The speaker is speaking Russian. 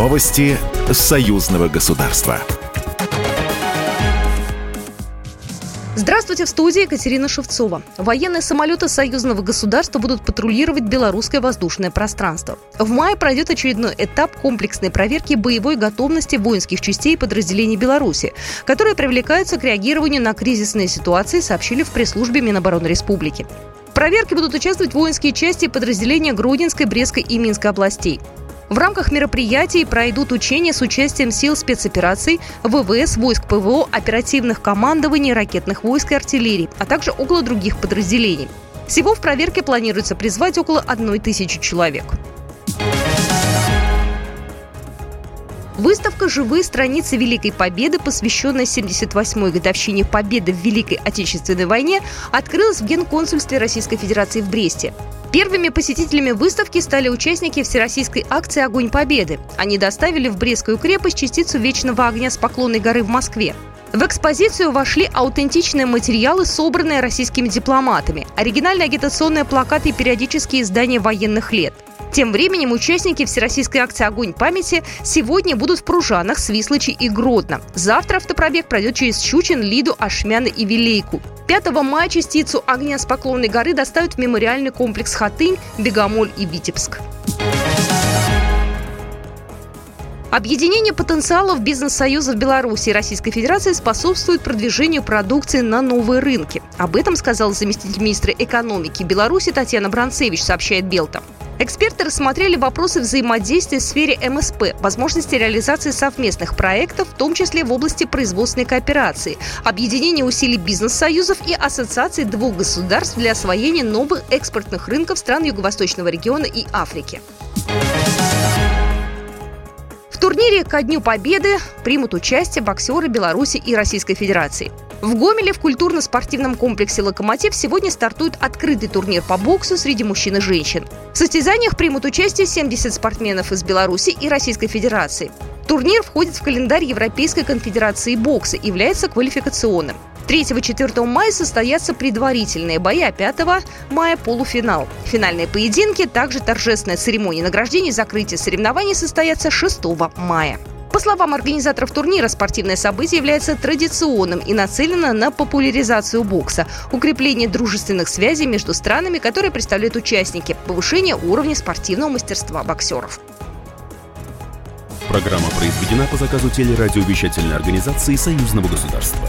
Новости союзного государства. Здравствуйте, в студии Екатерина Шевцова. Военные самолеты союзного государства будут патрулировать белорусское воздушное пространство. В мае пройдет очередной этап комплексной проверки боевой готовности воинских частей и подразделений Беларуси, которые привлекаются к реагированию на кризисные ситуации, сообщили в пресс-службе Минобороны Республики. В проверке будут участвовать воинские части и подразделения Гродненской, Брестской и Минской областей. В рамках мероприятий пройдут учения с участием сил спецопераций, ВВС, войск ПВО, оперативных командований, ракетных войск и артиллерии, а также около других подразделений. Всего в проверке планируется призвать около одной тысячи человек. Выставка «Живые страницы Великой Победы», посвященная 78-й годовщине Победы в Великой Отечественной войне, открылась в Генконсульстве Российской Федерации в Бресте. Первыми посетителями выставки стали участники всероссийской акции «Огонь Победы». Они доставили в Брестскую крепость частицу вечного огня с Поклонной горы в Москве. В экспозицию вошли аутентичные материалы, собранные российскими дипломатами, оригинальные агитационные плакаты и периодические издания военных лет. Тем временем участники Всероссийской акции «Огонь памяти» сегодня будут в Пружанах, Свислочи и Гродно. Завтра автопробег пройдет через Щучин, Лиду, Ашмяны и Вилейку. 5 мая частицу огня с Поклонной горы доставят в мемориальный комплекс Хатынь, Бегомоль и Витебск. Объединение потенциалов бизнес-союзов Беларуси и Российской Федерации способствует продвижению продукции на новые рынки. Об этом сказал заместитель министра экономики Беларуси Татьяна Бранцевич, сообщает Белта. Эксперты рассмотрели вопросы взаимодействия в сфере МСП, возможности реализации совместных проектов, в том числе в области производственной кооперации, объединения усилий бизнес-союзов и ассоциаций двух государств для освоения новых экспортных рынков стран Юго-Восточного региона и Африки. Турнире «Ко дню Победы» примут участие боксеры Беларуси и Российской Федерации. В Гомеле в культурно-спортивном комплексе «Локомотив» сегодня стартует открытый турнир по боксу среди мужчин и женщин. В состязаниях примут участие 70 спортсменов из Беларуси и Российской Федерации. Турнир входит в календарь Европейской конфедерации бокса и является квалификационным. 3-4 мая состоятся предварительные бои, а 5 мая – полуфинал. Финальные поединки, также торжественная церемония награждения и закрытие соревнований состоятся 6 мая. По словам организаторов турнира, спортивное событие является традиционным и нацелено на популяризацию бокса, укрепление дружественных связей между странами, которые представляют участники, повышение уровня спортивного мастерства боксеров. Программа произведена по заказу телерадиовещательной организации Союзного государства.